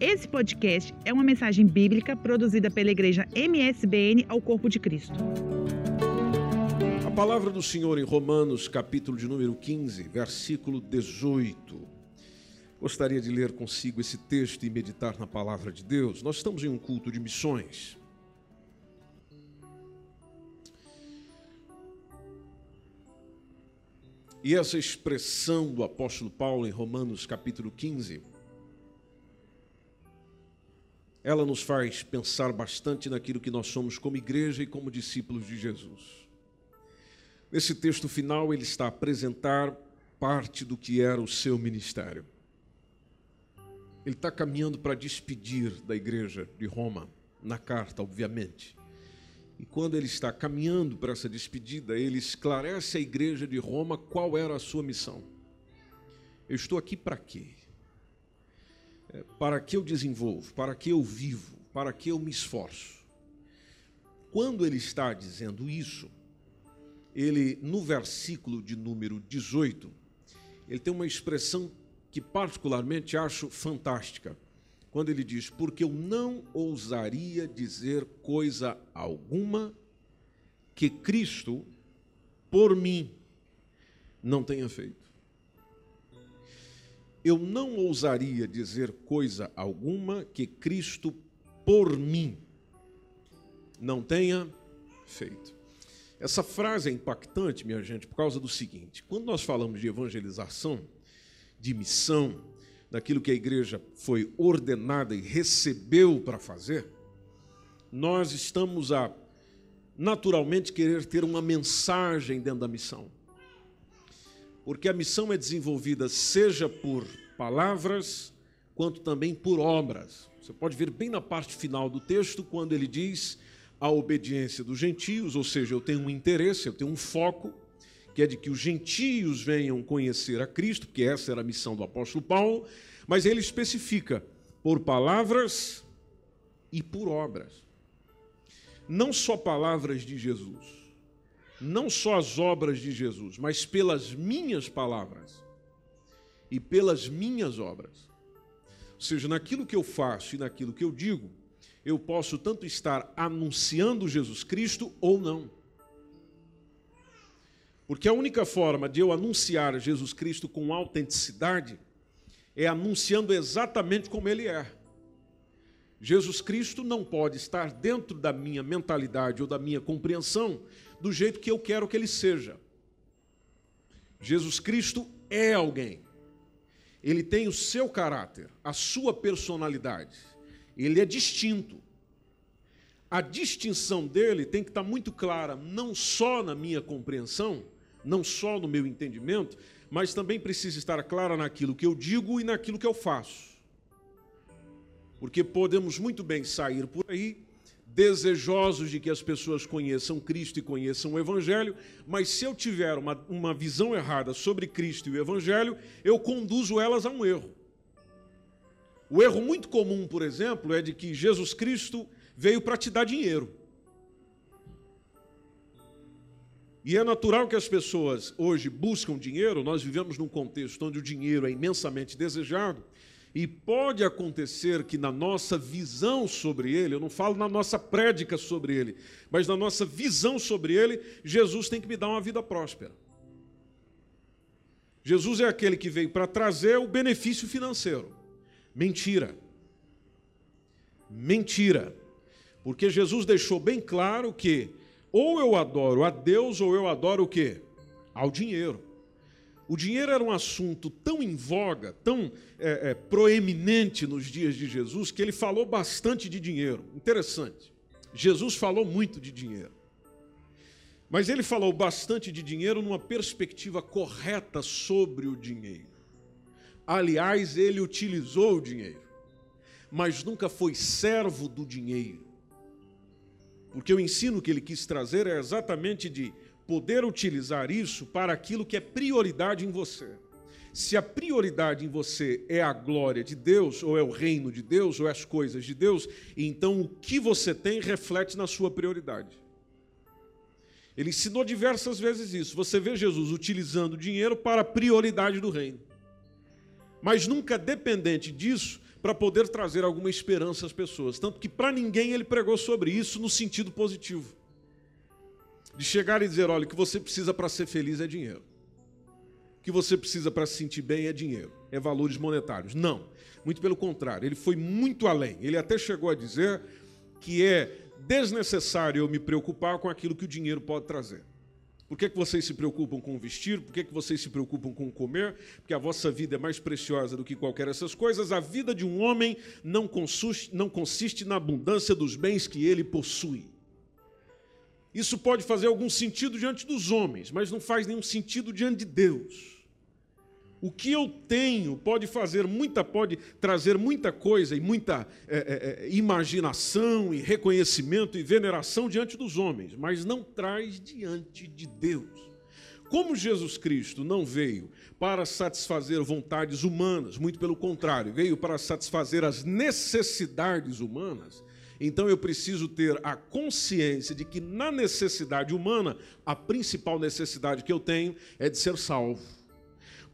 Esse podcast é uma mensagem bíblica produzida pela igreja MSBN ao Corpo de Cristo. A palavra do Senhor em Romanos, capítulo de número 15, versículo 18. Gostaria de ler consigo esse texto e meditar na palavra de Deus. Nós estamos em um culto de missões. E essa expressão do apóstolo Paulo em Romanos capítulo 15, ela nos faz pensar bastante naquilo que nós somos como igreja e como discípulos de Jesus. Nesse texto final, ele está a apresentar parte do que era o seu ministério. Ele está caminhando para despedir da igreja de Roma, na carta, obviamente. E quando ele está caminhando para essa despedida, ele esclarece à igreja de Roma qual era a sua missão. Eu estou aqui para quê? Para que eu desenvolvo? Para que eu vivo? Para que eu me esforço? Quando ele está dizendo isso, ele, no versículo de número 18, ele tem uma expressão que particularmente acho fantástica quando ele diz: Porque eu não ousaria dizer coisa alguma que Cristo, por mim, não tenha feito. Eu não ousaria dizer coisa alguma que Cristo, por mim, não tenha feito. Essa frase é impactante, minha gente, por causa do seguinte: quando nós falamos de evangelização, de missão, daquilo que a igreja foi ordenada e recebeu para fazer, nós estamos a naturalmente querer ter uma mensagem dentro da missão. Porque a missão é desenvolvida seja por palavras, quanto também por obras. Você pode ver bem na parte final do texto, quando ele diz a obediência dos gentios, ou seja, eu tenho um interesse, eu tenho um foco, que é de que os gentios venham conhecer a Cristo, porque essa era a missão do apóstolo Paulo, mas ele especifica por palavras e por obras. Não só palavras de Jesus, não só as obras de Jesus, mas pelas minhas palavras e pelas minhas obras. Ou seja, naquilo que eu faço e naquilo que eu digo, eu posso tanto estar anunciando Jesus Cristo ou não. Porque a única forma de eu anunciar Jesus Cristo com autenticidade é anunciando exatamente como ele é. Jesus Cristo não pode estar dentro da minha mentalidade ou da minha compreensão do jeito que eu quero que ele seja. Jesus Cristo é alguém. Ele tem o seu caráter, a sua personalidade. Ele é distinto. A distinção dele tem que estar muito clara, não só na minha compreensão, não só no meu entendimento, mas também precisa estar clara naquilo que eu digo e naquilo que eu faço. Porque podemos muito bem sair por aí desejosos de que as pessoas conheçam Cristo e conheçam o Evangelho, mas se eu tiver uma, uma visão errada sobre Cristo e o Evangelho, eu conduzo elas a um erro. O erro muito comum, por exemplo, é de que Jesus Cristo veio para te dar dinheiro. E é natural que as pessoas hoje buscam dinheiro, nós vivemos num contexto onde o dinheiro é imensamente desejado, e pode acontecer que na nossa visão sobre ele, eu não falo na nossa prédica sobre ele, mas na nossa visão sobre ele, Jesus tem que me dar uma vida próspera. Jesus é aquele que veio para trazer o benefício financeiro. Mentira. Mentira. Porque Jesus deixou bem claro que ou eu adoro a Deus ou eu adoro o quê? Ao dinheiro. O dinheiro era um assunto tão em voga, tão é, é, proeminente nos dias de Jesus, que ele falou bastante de dinheiro. Interessante. Jesus falou muito de dinheiro. Mas ele falou bastante de dinheiro numa perspectiva correta sobre o dinheiro. Aliás, ele utilizou o dinheiro, mas nunca foi servo do dinheiro. Porque o ensino que ele quis trazer é exatamente de poder utilizar isso para aquilo que é prioridade em você. Se a prioridade em você é a glória de Deus, ou é o reino de Deus, ou é as coisas de Deus, então o que você tem reflete na sua prioridade. Ele ensinou diversas vezes isso. Você vê Jesus utilizando dinheiro para a prioridade do reino. Mas nunca dependente disso para poder trazer alguma esperança às pessoas. Tanto que para ninguém ele pregou sobre isso no sentido positivo. De chegar e dizer: olha, o que você precisa para ser feliz é dinheiro. O que você precisa para se sentir bem é dinheiro, é valores monetários. Não. Muito pelo contrário, ele foi muito além. Ele até chegou a dizer que é desnecessário eu me preocupar com aquilo que o dinheiro pode trazer. Por que, que vocês se preocupam com vestir? Por que, que vocês se preocupam com comer? Porque a vossa vida é mais preciosa do que qualquer dessas coisas. A vida de um homem não consiste, não consiste na abundância dos bens que ele possui. Isso pode fazer algum sentido diante dos homens, mas não faz nenhum sentido diante de Deus. O que eu tenho pode fazer muita, pode trazer muita coisa e muita é, é, é, imaginação e reconhecimento e veneração diante dos homens, mas não traz diante de Deus. Como Jesus Cristo não veio para satisfazer vontades humanas, muito pelo contrário, veio para satisfazer as necessidades humanas, então eu preciso ter a consciência de que na necessidade humana, a principal necessidade que eu tenho é de ser salvo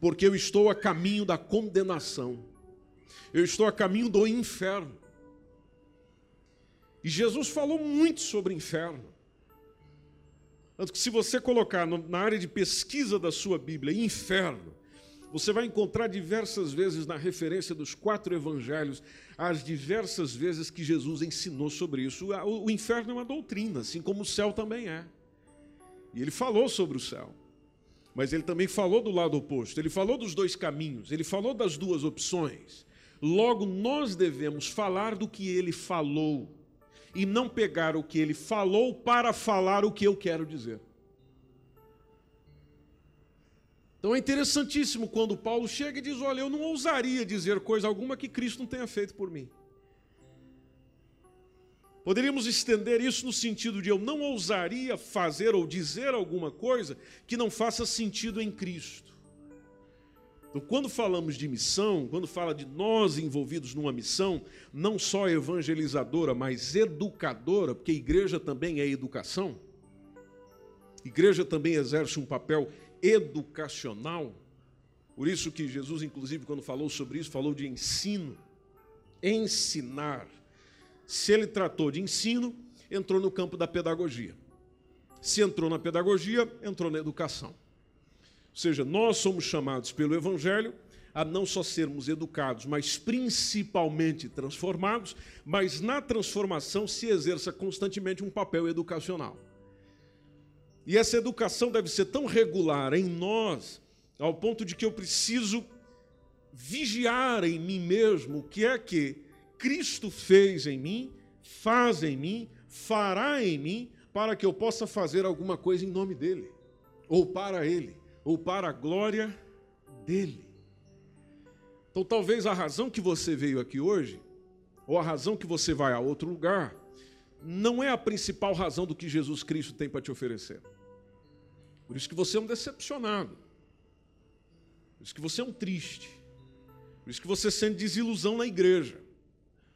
porque eu estou a caminho da condenação, eu estou a caminho do inferno. E Jesus falou muito sobre inferno. Tanto que, se você colocar na área de pesquisa da sua Bíblia inferno, você vai encontrar diversas vezes na referência dos quatro evangelhos, as diversas vezes que Jesus ensinou sobre isso. O inferno é uma doutrina, assim como o céu também é. E ele falou sobre o céu. Mas ele também falou do lado oposto, ele falou dos dois caminhos, ele falou das duas opções. Logo, nós devemos falar do que ele falou e não pegar o que ele falou para falar o que eu quero dizer. Então é interessantíssimo quando Paulo chega e diz: Olha, eu não ousaria dizer coisa alguma que Cristo não tenha feito por mim. Poderíamos estender isso no sentido de eu não ousaria fazer ou dizer alguma coisa que não faça sentido em Cristo. Então, quando falamos de missão, quando fala de nós envolvidos numa missão, não só evangelizadora, mas educadora, porque igreja também é educação, igreja também exerce um papel educacional. Por isso que Jesus, inclusive, quando falou sobre isso, falou de ensino, ensinar. Se ele tratou de ensino, entrou no campo da pedagogia. Se entrou na pedagogia, entrou na educação. Ou seja, nós somos chamados pelo Evangelho a não só sermos educados, mas principalmente transformados, mas na transformação se exerça constantemente um papel educacional. E essa educação deve ser tão regular em nós, ao ponto de que eu preciso vigiar em mim mesmo o que é que Cristo fez em mim, faz em mim, fará em mim, para que eu possa fazer alguma coisa em nome dEle, ou para Ele, ou para a glória dEle. Então, talvez a razão que você veio aqui hoje, ou a razão que você vai a outro lugar, não é a principal razão do que Jesus Cristo tem para te oferecer. Por isso que você é um decepcionado. Por isso que você é um triste. Por isso que você sente desilusão na igreja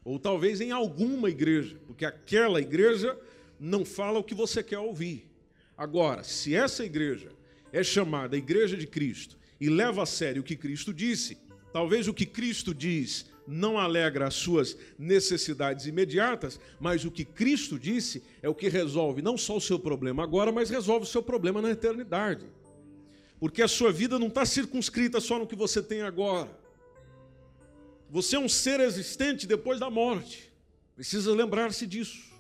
ou talvez em alguma igreja, porque aquela igreja não fala o que você quer ouvir. Agora, se essa igreja é chamada Igreja de Cristo e leva a sério o que Cristo disse, talvez o que Cristo diz não alegra as suas necessidades imediatas, mas o que Cristo disse é o que resolve não só o seu problema agora, mas resolve o seu problema na eternidade. Porque a sua vida não está circunscrita só no que você tem agora. Você é um ser existente depois da morte. Precisa lembrar-se disso.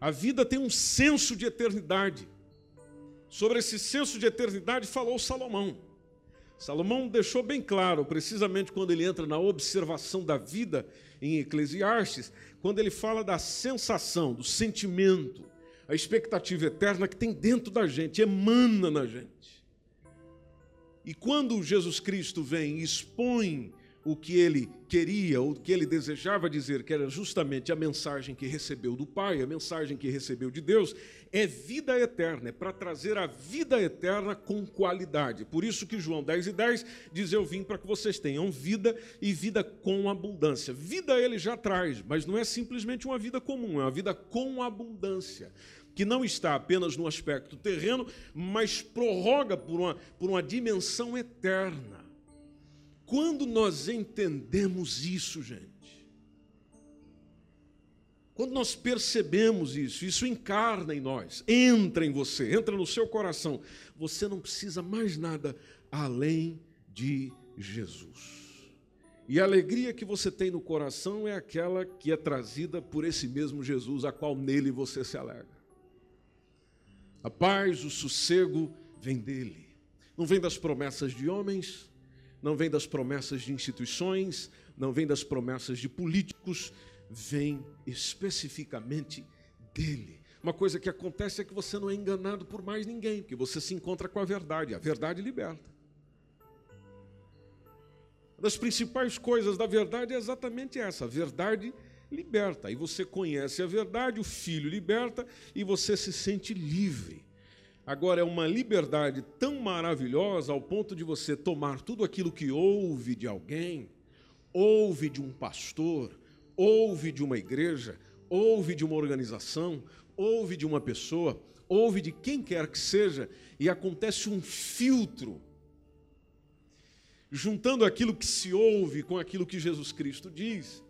A vida tem um senso de eternidade. Sobre esse senso de eternidade falou Salomão. Salomão deixou bem claro, precisamente quando ele entra na observação da vida em Eclesiastes, quando ele fala da sensação, do sentimento, a expectativa eterna que tem dentro da gente, emana na gente. E quando Jesus Cristo vem e expõe o que ele queria, o que ele desejava dizer, que era justamente a mensagem que recebeu do Pai, a mensagem que recebeu de Deus, é vida eterna, é para trazer a vida eterna com qualidade. Por isso que João 10 e 10 diz: Eu vim para que vocês tenham vida e vida com abundância. Vida ele já traz, mas não é simplesmente uma vida comum, é uma vida com abundância que não está apenas no aspecto terreno, mas prorroga por uma, por uma dimensão eterna. Quando nós entendemos isso, gente, Quando nós percebemos isso, isso encarna em nós, entra em você, entra no seu coração, você não precisa mais nada além de Jesus. E a alegria que você tem no coração é aquela que é trazida por esse mesmo Jesus, a qual nele você se alegra. A paz, o sossego vem dele. Não vem das promessas de homens, não vem das promessas de instituições, não vem das promessas de políticos, vem especificamente dele. Uma coisa que acontece é que você não é enganado por mais ninguém, porque você se encontra com a verdade, a verdade liberta. Uma das principais coisas da verdade é exatamente essa: a verdade liberta. Aí você conhece a verdade, o Filho liberta e você se sente livre. Agora, é uma liberdade tão maravilhosa ao ponto de você tomar tudo aquilo que ouve de alguém, ouve de um pastor, ouve de uma igreja, ouve de uma organização, ouve de uma pessoa, ouve de quem quer que seja, e acontece um filtro juntando aquilo que se ouve com aquilo que Jesus Cristo diz.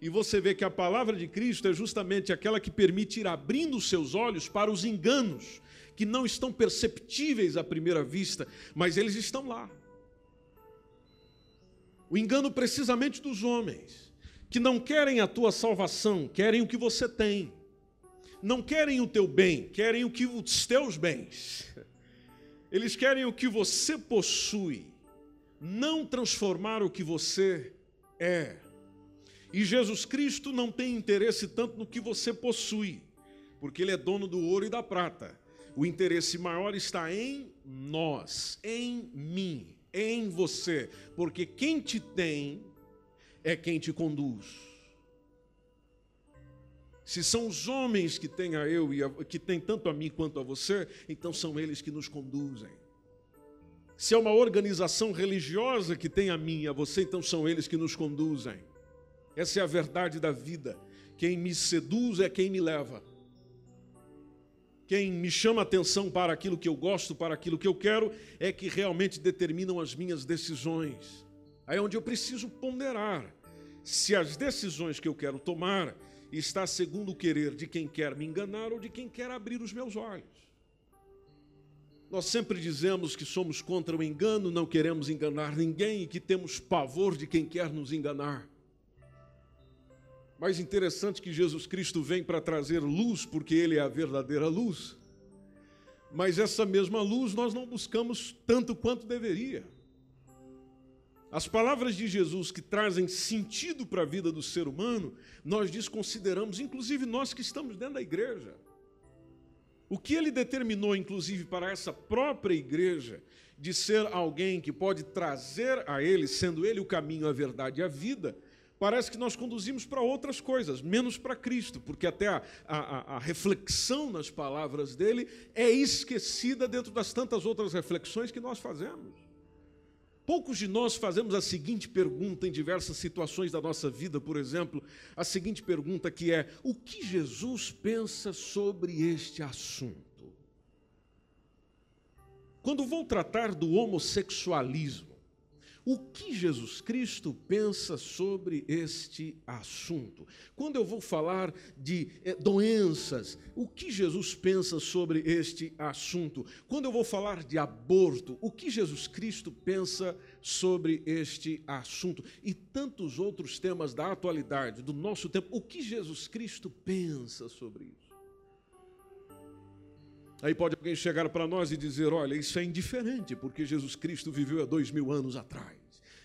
E você vê que a palavra de Cristo é justamente aquela que permite ir abrindo os seus olhos para os enganos que não estão perceptíveis à primeira vista, mas eles estão lá. O engano precisamente dos homens, que não querem a tua salvação, querem o que você tem. Não querem o teu bem, querem o que os teus bens. Eles querem o que você possui não transformar o que você é. E Jesus Cristo não tem interesse tanto no que você possui, porque Ele é dono do ouro e da prata. O interesse maior está em nós, em mim, em você, porque quem te tem é quem te conduz. Se são os homens que têm a eu e a, que têm tanto a mim quanto a você, então são eles que nos conduzem. Se é uma organização religiosa que tem a mim e a você, então são eles que nos conduzem. Essa é a verdade da vida. Quem me seduz é quem me leva. Quem me chama atenção para aquilo que eu gosto, para aquilo que eu quero, é que realmente determinam as minhas decisões. Aí é onde eu preciso ponderar se as decisões que eu quero tomar está segundo o querer de quem quer me enganar ou de quem quer abrir os meus olhos. Nós sempre dizemos que somos contra o engano, não queremos enganar ninguém e que temos pavor de quem quer nos enganar. Mais interessante que Jesus Cristo vem para trazer luz, porque Ele é a verdadeira luz. Mas essa mesma luz nós não buscamos tanto quanto deveria. As palavras de Jesus que trazem sentido para a vida do ser humano, nós desconsideramos, inclusive nós que estamos dentro da igreja. O que ele determinou, inclusive, para essa própria igreja, de ser alguém que pode trazer a ele, sendo ele o caminho, a verdade e a vida, parece que nós conduzimos para outras coisas, menos para Cristo, porque até a, a, a, reflexão nas palavras dele é esquecida dentro das tantas outras reflexões que nós fazemos. Poucos de nós fazemos a seguinte pergunta em diversas situações da nossa vida, por exemplo, a seguinte pergunta que é: o que Jesus pensa sobre este assunto? Quando vou tratar do homossexualismo, o que Jesus Cristo pensa sobre este assunto? Quando eu vou falar de eh, doenças, o que Jesus pensa sobre este assunto? Quando eu vou falar de aborto, o que Jesus Cristo pensa sobre este assunto? E tantos outros temas da atualidade, do nosso tempo, o que Jesus Cristo pensa sobre isso? Aí pode alguém chegar para nós e dizer: olha, isso é indiferente, porque Jesus Cristo viveu há dois mil anos atrás.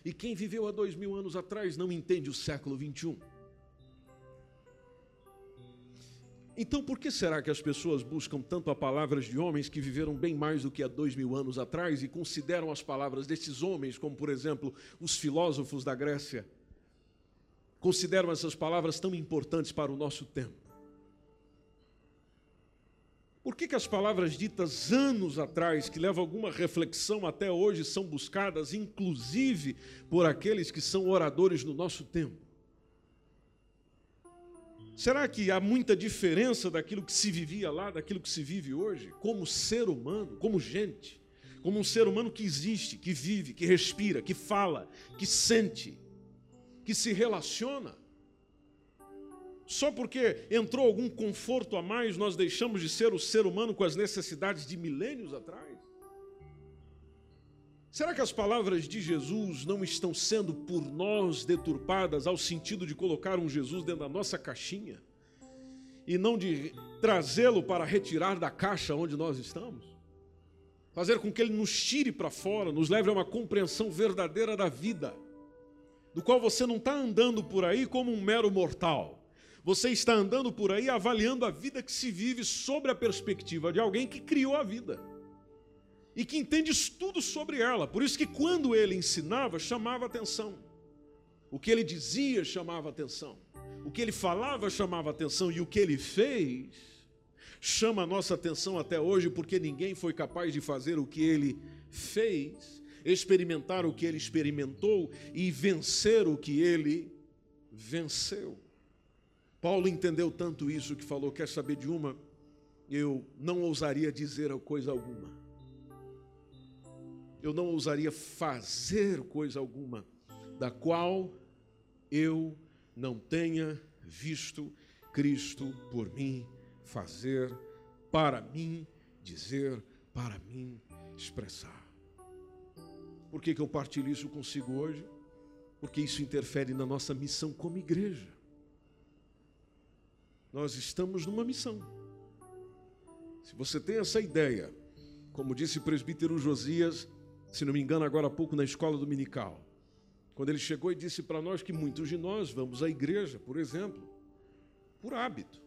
E quem viveu há dois mil anos atrás não entende o século 21. Então, por que será que as pessoas buscam tanto a palavras de homens que viveram bem mais do que há dois mil anos atrás e consideram as palavras desses homens, como por exemplo os filósofos da Grécia, consideram essas palavras tão importantes para o nosso tempo? Por que, que as palavras ditas anos atrás, que levam alguma reflexão até hoje, são buscadas, inclusive por aqueles que são oradores no nosso tempo? Será que há muita diferença daquilo que se vivia lá, daquilo que se vive hoje, como ser humano, como gente, como um ser humano que existe, que vive, que respira, que fala, que sente, que se relaciona? Só porque entrou algum conforto a mais, nós deixamos de ser o ser humano com as necessidades de milênios atrás? Será que as palavras de Jesus não estão sendo por nós deturpadas ao sentido de colocar um Jesus dentro da nossa caixinha e não de trazê-lo para retirar da caixa onde nós estamos? Fazer com que ele nos tire para fora, nos leve a uma compreensão verdadeira da vida, do qual você não está andando por aí como um mero mortal você está andando por aí avaliando a vida que se vive sobre a perspectiva de alguém que criou a vida e que entende tudo sobre ela. Por isso que quando ele ensinava, chamava atenção. O que ele dizia chamava atenção. O que ele falava chamava atenção e o que ele fez chama a nossa atenção até hoje, porque ninguém foi capaz de fazer o que ele fez, experimentar o que ele experimentou e vencer o que ele venceu. Paulo entendeu tanto isso que falou: quer saber de uma? Eu não ousaria dizer coisa alguma. Eu não ousaria fazer coisa alguma da qual eu não tenha visto Cristo por mim fazer, para mim dizer, para mim expressar. Por que, que eu partilho isso consigo hoje? Porque isso interfere na nossa missão como igreja. Nós estamos numa missão. Se você tem essa ideia, como disse o presbítero Josias, se não me engano, agora há pouco na escola dominical, quando ele chegou e disse para nós que muitos de nós vamos à igreja, por exemplo, por hábito.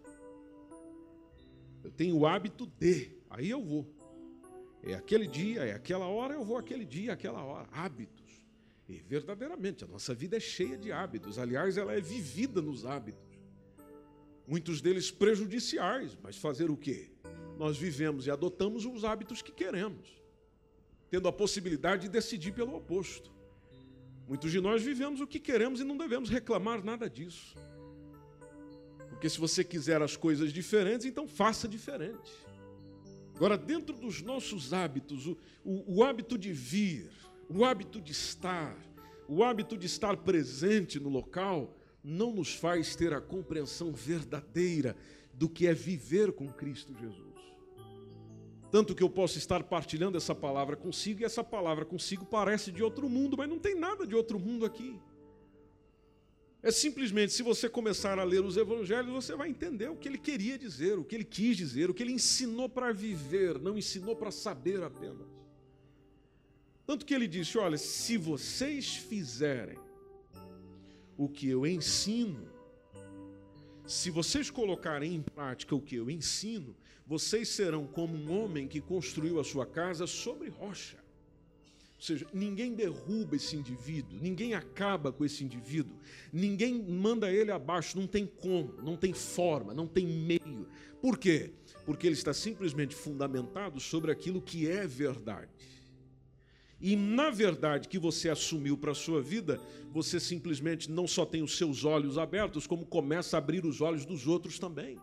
Eu tenho o hábito de, aí eu vou. É aquele dia, é aquela hora, eu vou aquele dia, aquela hora. Hábitos. E verdadeiramente, a nossa vida é cheia de hábitos. Aliás, ela é vivida nos hábitos muitos deles prejudiciais, mas fazer o quê? Nós vivemos e adotamos os hábitos que queremos, tendo a possibilidade de decidir pelo oposto. Muitos de nós vivemos o que queremos e não devemos reclamar nada disso. Porque se você quiser as coisas diferentes, então faça diferente. Agora, dentro dos nossos hábitos, o, o, o hábito de vir, o hábito de estar, o hábito de estar presente no local, não nos faz ter a compreensão verdadeira do que é viver com Cristo Jesus. Tanto que eu posso estar partilhando essa palavra consigo, e essa palavra consigo parece de outro mundo, mas não tem nada de outro mundo aqui. É simplesmente, se você começar a ler os evangelhos, você vai entender o que ele queria dizer, o que ele quis dizer, o que ele ensinou para viver, não ensinou para saber apenas. Tanto que ele disse: Olha, se vocês fizerem o que eu ensino, se vocês colocarem em prática o que eu ensino, vocês serão como um homem que construiu a sua casa sobre rocha. Ou seja, ninguém derruba esse indivíduo, ninguém acaba com esse indivíduo, ninguém manda ele abaixo, não tem como, não tem forma, não tem meio. Por quê? Porque ele está simplesmente fundamentado sobre aquilo que é verdade. E na verdade que você assumiu para a sua vida, você simplesmente não só tem os seus olhos abertos, como começa a abrir os olhos dos outros também.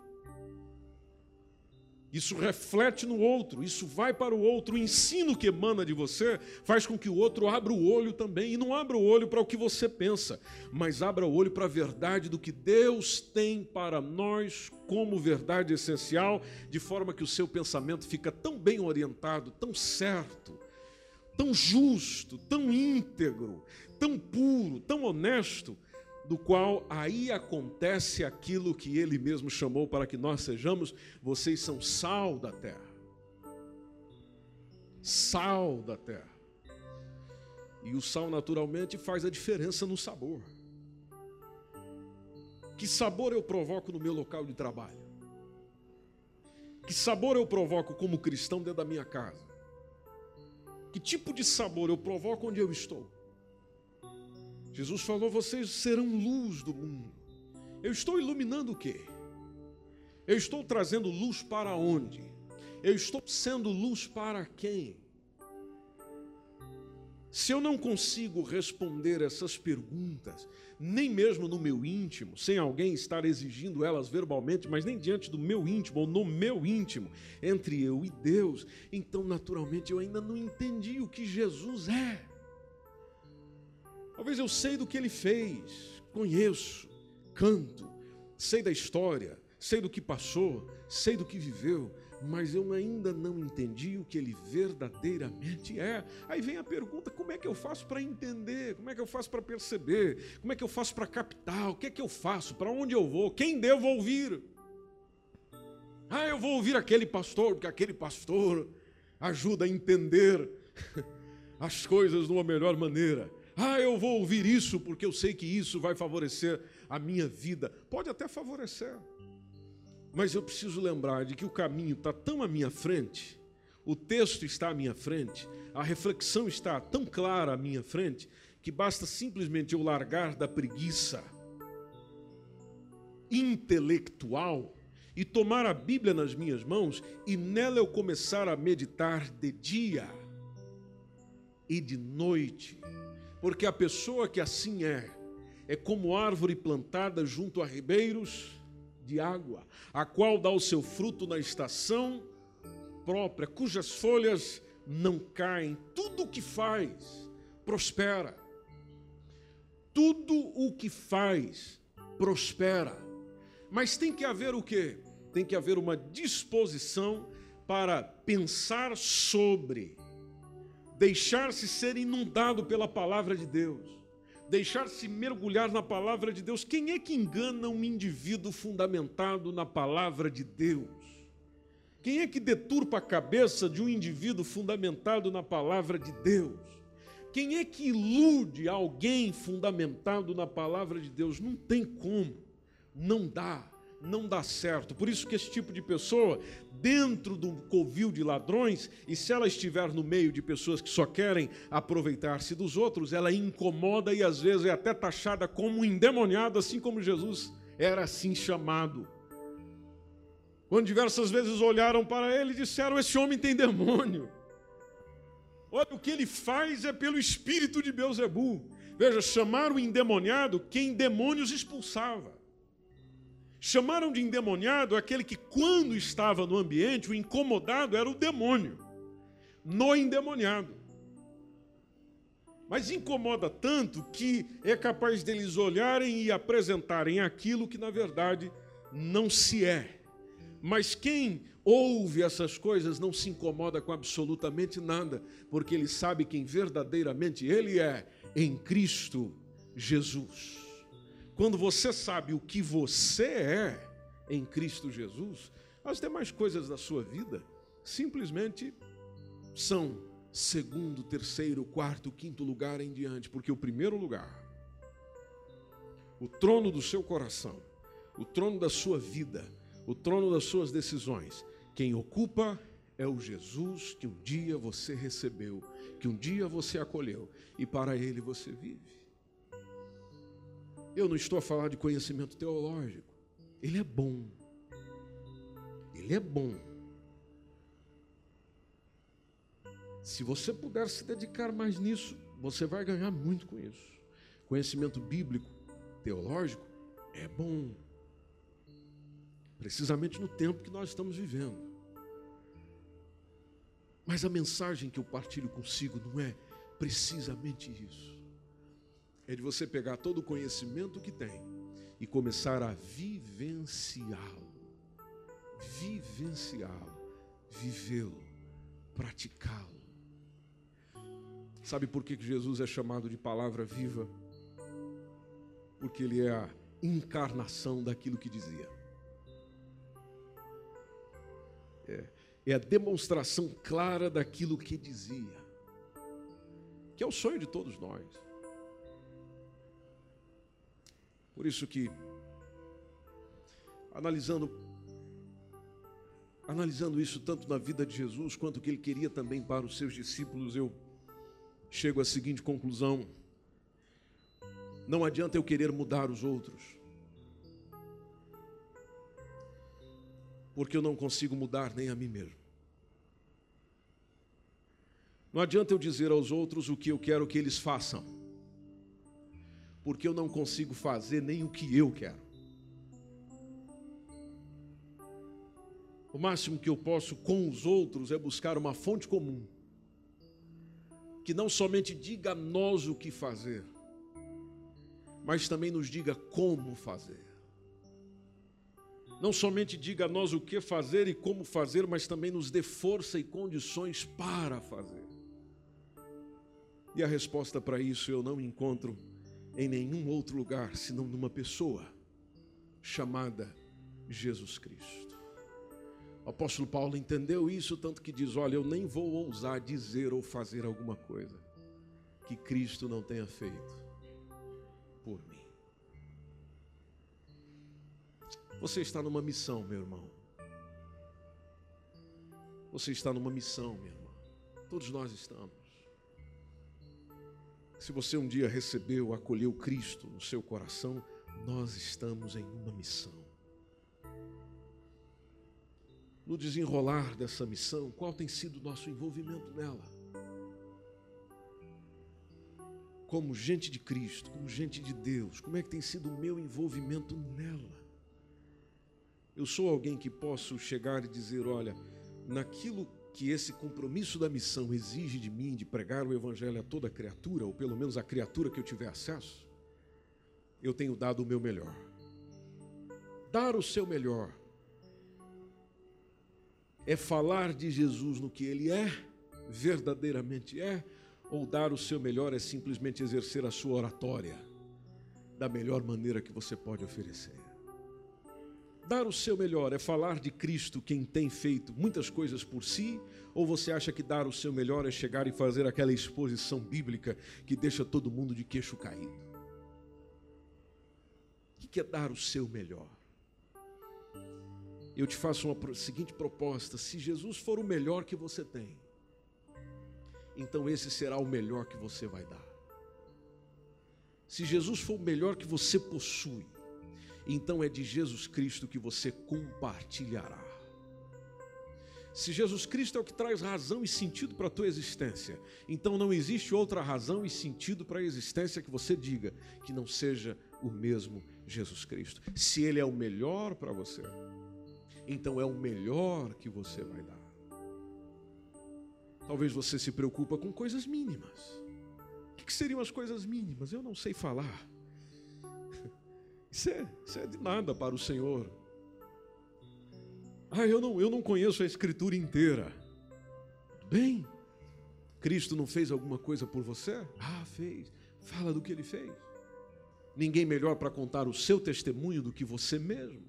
Isso reflete no outro, isso vai para o outro. O ensino que emana de você faz com que o outro abra o olho também. E não abra o olho para o que você pensa, mas abra o olho para a verdade do que Deus tem para nós como verdade essencial, de forma que o seu pensamento fica tão bem orientado, tão certo, tão justo, tão íntegro, tão puro, tão honesto, do qual aí acontece aquilo que ele mesmo chamou para que nós sejamos, vocês são sal da terra. Sal da terra. E o sal naturalmente faz a diferença no sabor. Que sabor eu provoco no meu local de trabalho? Que sabor eu provoco como cristão dentro da minha casa? Que tipo de sabor eu provoco onde eu estou? Jesus falou: vocês serão luz do mundo. Eu estou iluminando o quê? Eu estou trazendo luz para onde? Eu estou sendo luz para quem? Se eu não consigo responder essas perguntas, nem mesmo no meu íntimo, sem alguém estar exigindo elas verbalmente, mas nem diante do meu íntimo ou no meu íntimo, entre eu e Deus, então naturalmente eu ainda não entendi o que Jesus é. Talvez eu sei do que ele fez, conheço, canto, sei da história, sei do que passou, sei do que viveu, mas eu ainda não entendi o que ele verdadeiramente é. Aí vem a pergunta: como é que eu faço para entender? Como é que eu faço para perceber? Como é que eu faço para captar? O que é que eu faço? Para onde eu vou? Quem devo ouvir? Ah, eu vou ouvir aquele pastor, porque aquele pastor ajuda a entender as coisas de uma melhor maneira. Ah, eu vou ouvir isso porque eu sei que isso vai favorecer a minha vida. Pode até favorecer. Mas eu preciso lembrar de que o caminho está tão à minha frente, o texto está à minha frente, a reflexão está tão clara à minha frente, que basta simplesmente eu largar da preguiça intelectual e tomar a Bíblia nas minhas mãos e nela eu começar a meditar de dia e de noite. Porque a pessoa que assim é, é como árvore plantada junto a ribeiros de água, a qual dá o seu fruto na estação própria, cujas folhas não caem, tudo o que faz prospera. Tudo o que faz prospera. Mas tem que haver o quê? Tem que haver uma disposição para pensar sobre, deixar-se ser inundado pela palavra de Deus, deixar-se mergulhar na palavra de Deus. Quem é que engana um indivíduo fundamentado na palavra de Deus? Quem é que deturpa a cabeça de um indivíduo fundamentado na palavra de Deus? Quem é que ilude alguém fundamentado na palavra de Deus? Não tem como não dá, não dá certo. Por isso que esse tipo de pessoa, dentro do covil de ladrões, e se ela estiver no meio de pessoas que só querem aproveitar-se dos outros, ela incomoda e às vezes é até taxada como endemoniado, assim como Jesus era assim chamado. Quando diversas vezes olharam para ele e disseram: Esse homem tem demônio. Olha, o que ele faz é pelo espírito de Beuzebu. Veja, chamaram o endemoniado quem demônios expulsava. Chamaram de endemoniado aquele que, quando estava no ambiente, o incomodado era o demônio, no endemoniado. Mas incomoda tanto que é capaz deles olharem e apresentarem aquilo que, na verdade, não se é. Mas quem ouve essas coisas não se incomoda com absolutamente nada, porque ele sabe quem verdadeiramente ele é em Cristo Jesus. Quando você sabe o que você é em Cristo Jesus, as demais coisas da sua vida simplesmente são segundo, terceiro, quarto, quinto lugar em diante, porque o primeiro lugar, o trono do seu coração, o trono da sua vida, o trono das suas decisões, quem ocupa é o Jesus que um dia você recebeu, que um dia você acolheu e para ele você vive. Eu não estou a falar de conhecimento teológico. Ele é bom. Ele é bom. Se você puder se dedicar mais nisso, você vai ganhar muito com isso. Conhecimento bíblico, teológico, é bom. Precisamente no tempo que nós estamos vivendo. Mas a mensagem que eu partilho consigo não é precisamente isso é de você pegar todo o conhecimento que tem e começar a vivenciá-lo. Vivenciá-lo, vivê-lo, praticá-lo. Sabe por que Jesus é chamado de palavra viva? Porque ele é a encarnação daquilo que dizia. É, é a demonstração clara daquilo que dizia. Que é o sonho de todos nós. Por isso que, analisando, analisando isso tanto na vida de Jesus quanto que ele queria também para os seus discípulos, eu chego à seguinte conclusão: não adianta eu querer mudar os outros, porque eu não consigo mudar nem a mim mesmo. Não adianta eu dizer aos outros o que eu quero que eles façam porque eu não consigo fazer nem o que eu quero. O máximo que eu posso com os outros é buscar uma fonte comum, que não somente diga a nós o que fazer, mas também nos diga como fazer. não somente diga a nós o que fazer e como fazer, mas também nos dê força e condições para fazer. E a resposta para isso eu não encontro em nenhum outro lugar senão numa pessoa chamada Jesus Cristo. O apóstolo Paulo entendeu isso, tanto que diz: Olha, eu nem vou ousar dizer ou fazer alguma coisa que Cristo não tenha feito por mim. Você está numa missão, meu irmão. Você está numa missão, minha irmã. Todos nós estamos. Se você um dia recebeu, acolheu Cristo no seu coração, nós estamos em uma missão. No desenrolar dessa missão, qual tem sido o nosso envolvimento nela? Como gente de Cristo, como gente de Deus, como é que tem sido o meu envolvimento nela? Eu sou alguém que posso chegar e dizer: olha, naquilo que esse compromisso da missão exige de mim, de pregar o Evangelho a toda criatura, ou pelo menos a criatura que eu tiver acesso, eu tenho dado o meu melhor. Dar o seu melhor é falar de Jesus no que ele é, verdadeiramente é, ou dar o seu melhor é simplesmente exercer a sua oratória da melhor maneira que você pode oferecer. Dar o seu melhor é falar de Cristo, quem tem feito muitas coisas por si, ou você acha que dar o seu melhor é chegar e fazer aquela exposição bíblica que deixa todo mundo de queixo caído? O que é dar o seu melhor? Eu te faço uma seguinte proposta: se Jesus for o melhor que você tem, então esse será o melhor que você vai dar. Se Jesus for o melhor que você possui, então é de Jesus Cristo que você compartilhará. Se Jesus Cristo é o que traz razão e sentido para a tua existência, então não existe outra razão e sentido para a existência que você diga que não seja o mesmo Jesus Cristo. Se Ele é o melhor para você, então é o melhor que você vai dar. Talvez você se preocupa com coisas mínimas. O que seriam as coisas mínimas? Eu não sei falar. Isso é, isso é de nada para o Senhor. Ah, eu não, eu não conheço a Escritura inteira. Bem, Cristo não fez alguma coisa por você? Ah, fez. Fala do que ele fez. Ninguém melhor para contar o seu testemunho do que você mesmo.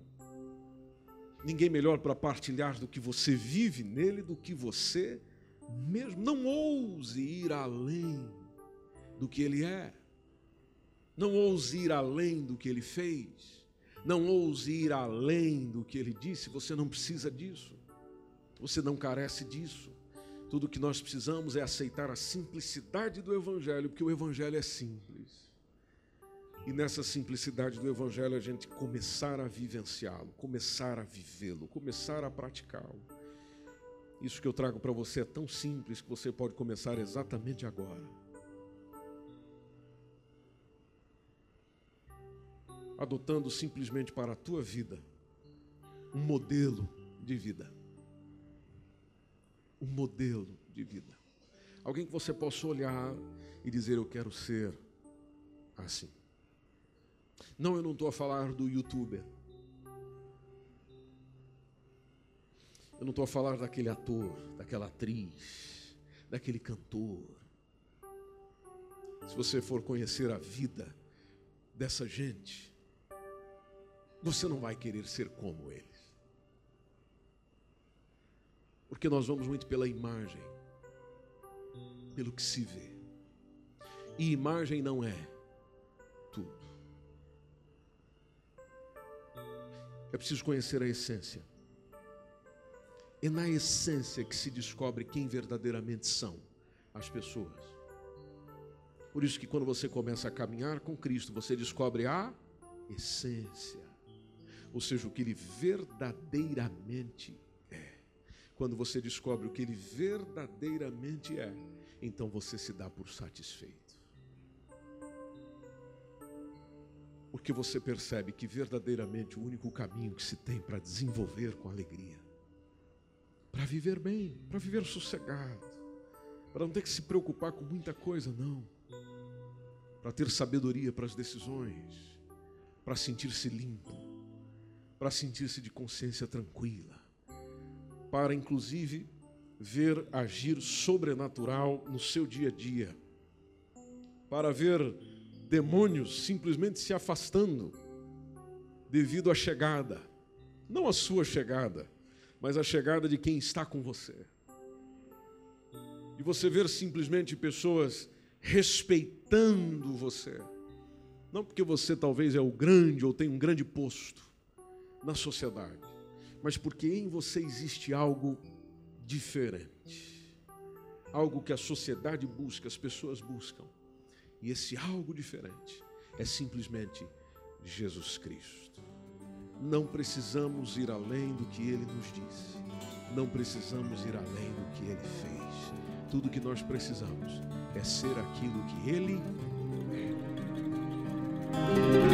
Ninguém melhor para partilhar do que você vive nele do que você mesmo. Não ouse ir além do que ele é. Não ouse ir além do que ele fez. Não ouse ir além do que ele disse. Você não precisa disso. Você não carece disso. Tudo que nós precisamos é aceitar a simplicidade do Evangelho, porque o Evangelho é simples. E nessa simplicidade do Evangelho a gente começar a vivenciá-lo, começar a vivê-lo, começar a praticá-lo. Isso que eu trago para você é tão simples que você pode começar exatamente agora. Adotando simplesmente para a tua vida um modelo de vida. Um modelo de vida. Alguém que você possa olhar e dizer: Eu quero ser assim. Não, eu não estou a falar do youtuber. Eu não estou a falar daquele ator, daquela atriz, daquele cantor. Se você for conhecer a vida dessa gente, você não vai querer ser como eles. Porque nós vamos muito pela imagem, pelo que se vê. E imagem não é tudo. É preciso conhecer a essência. É na essência que se descobre quem verdadeiramente são as pessoas. Por isso que quando você começa a caminhar com Cristo, você descobre a essência ou seja, o que ele verdadeiramente é. Quando você descobre o que ele verdadeiramente é, então você se dá por satisfeito. Porque você percebe que verdadeiramente o único caminho que se tem para desenvolver com alegria, para viver bem, para viver sossegado, para não ter que se preocupar com muita coisa, não, para ter sabedoria para as decisões, para sentir-se limpo, para sentir-se de consciência tranquila, para inclusive ver agir sobrenatural no seu dia a dia, para ver demônios simplesmente se afastando devido à chegada, não a sua chegada, mas a chegada de quem está com você. E você ver simplesmente pessoas respeitando você. Não porque você talvez é o grande ou tem um grande posto na sociedade, mas porque em você existe algo diferente. Algo que a sociedade busca, as pessoas buscam. E esse algo diferente é simplesmente Jesus Cristo. Não precisamos ir além do que ele nos disse. Não precisamos ir além do que ele fez. Tudo que nós precisamos é ser aquilo que ele é.